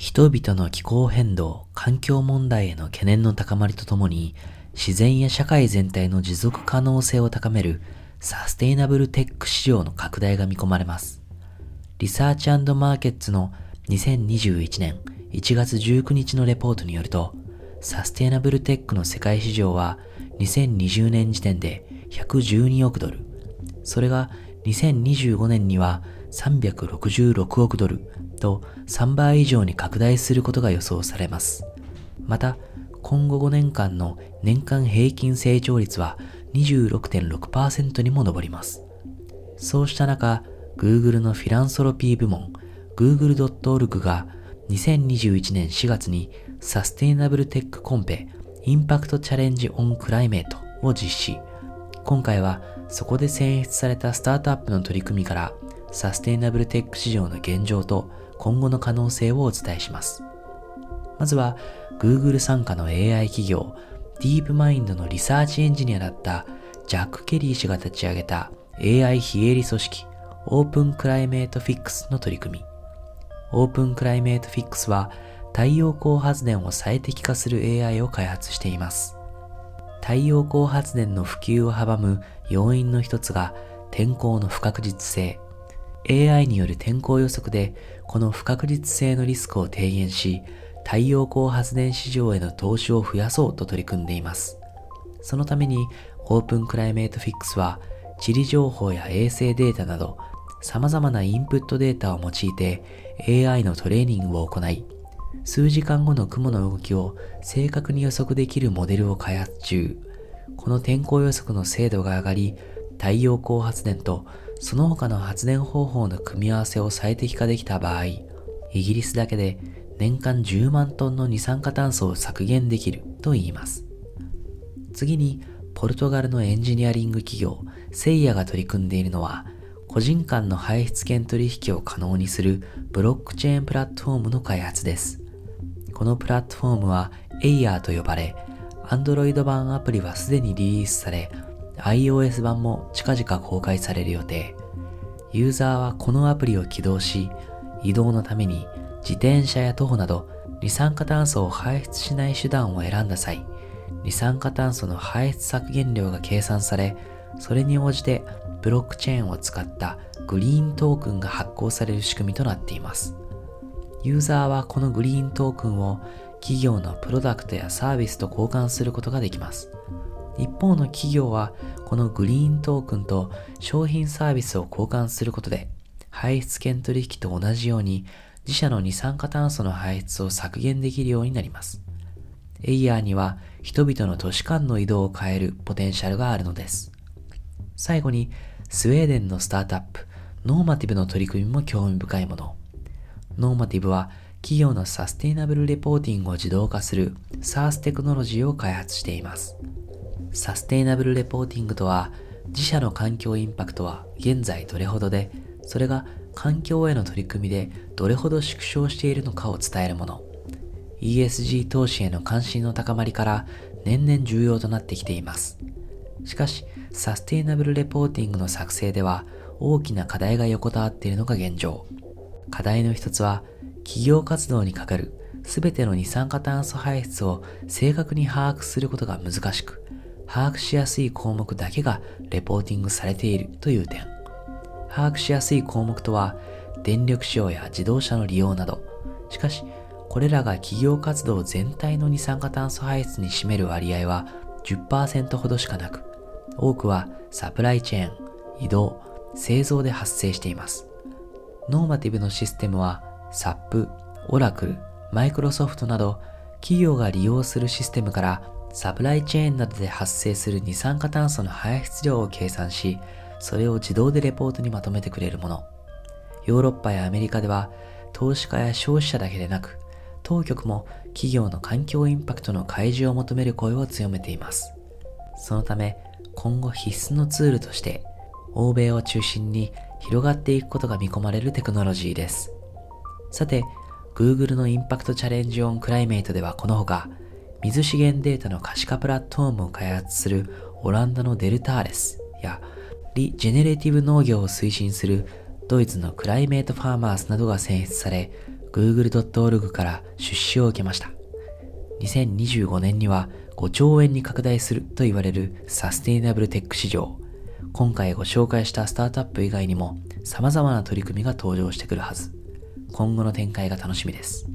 人々の気候変動、環境問題への懸念の高まりとともに、自然や社会全体の持続可能性を高めるサステイナブルテック市場の拡大が見込まれます。リサーチマーケッツの2021年1月19日のレポートによると、サステイナブルテックの世界市場は2020年時点で112億ドル、それが2025年には366億ドルと3倍以上に拡大することが予想されます。また、今後5年間の年間平均成長率は26.6%にも上ります。そうした中、Google のフィランソロピー部門 google.org が2021年4月にサステイナブルテックコンペ Impact Challenge on Climate を実施。今回はそこで選出されたスタートアップの取り組みからサステイナブルテック市場の現状と今後の可能性をお伝えします。まずは Google 傘下の AI 企業ディープマインドのリサーチエンジニアだったジャック・ケリー氏が立ち上げた AI 非営利組織オープンクライメートフィックスの取り組み。オープンクライメートフィックスは太陽光発電を最適化する AI を開発しています。太陽光発電の普及を阻む要因の一つが天候の不確実性。AI による天候予測でこの不確実性のリスクを低減し、太陽光発電市場への投資を増やそうと取り組んでいます。そのためにオープンクライメートフィックスは地理情報や衛星データなど様々なインプットデータを用いて AI のトレーニングを行い、数時間後の雲の動きを正確に予測できるモデルを開発中。この天候予測の精度が上がり、太陽光発電とその他の発電方法の組み合わせを最適化できた場合、イギリスだけで年間10万トンの二酸化炭素を削減できると言います。次に、ポルトガルのエンジニアリング企業、セイヤが取り組んでいるのは、個人間の排出権取引を可能にするブロックチェーンプラットフォームの開発です。このプラットフォームは Air と呼ばれ、Android 版アプリはすでにリリースされ、iOS 版も近々公開される予定。ユーザーはこのアプリを起動し、移動のために自転車や徒歩など二酸化炭素を排出しない手段を選んだ際、二酸化炭素の排出削減量が計算され、それに応じてブロックチェーンを使ったグリーントークンが発行される仕組みとなっています。ユーザーはこのグリーントークンを企業のプロダクトやサービスと交換することができます。一方の企業はこのグリーントークンと商品サービスを交換することで排出権取引と同じように自社の二酸化炭素の排出を削減できるようになります。エイヤーには人々の都市間の移動を変えるポテンシャルがあるのです。最後にスウェーデンのスタートアップ、ノーマティブの取り組みも興味深いもの。ノーマティブは企業のサステイナブルレポーティングを自動化する SaaS テクノロジーを開発しています。サステイナブルレポーティングとは、自社の環境インパクトは現在どれほどで、それが環境への取り組みでどれほど縮小しているのかを伝えるもの。ESG 投資への関心の高まりから年々重要となってきています。しかし、サステイナブルレポーティングの作成では大きな課題が横たわっているのが現状。課題の一つは、企業活動にかかる全ての二酸化炭素排出を正確に把握することが難しく、把握しやすい項目だけがレポーティングされているという点。把握しやすい項目とは、電力使用や自動車の利用など。しかし、これらが企業活動全体の二酸化炭素排出に占める割合は10%ほどしかなく、多くはサプライチェーン、移動、製造で発生しています。ノーマティブのシステムは SAP、Oracle、Microsoft など企業が利用するシステムからサプライチェーンなどで発生する二酸化炭素の排出量を計算し、それを自動でレポートにまとめてくれるもの。ヨーロッパやアメリカでは投資家や消費者だけでなく、当局も企業の環境インパクトの開示を求める声を強めています。そのため、今後必須のツールとして、欧米を中心に広がっていくことが見込まれるテクノロジーです。さて、Google のインパクトチャレンジオンクライメイトではこのほか、水資源データの可視化プラットフォームを開発するオランダのデルターレスや、リ・ジェネレティブ農業を推進するドイツのクライメイトファーマーズなどが選出され、google.org から出資を受けました。2025年には5兆円に拡大すると言われるサステイナブルテック市場。今回ご紹介したスタートアップ以外にも様々な取り組みが登場してくるはず。今後の展開が楽しみです。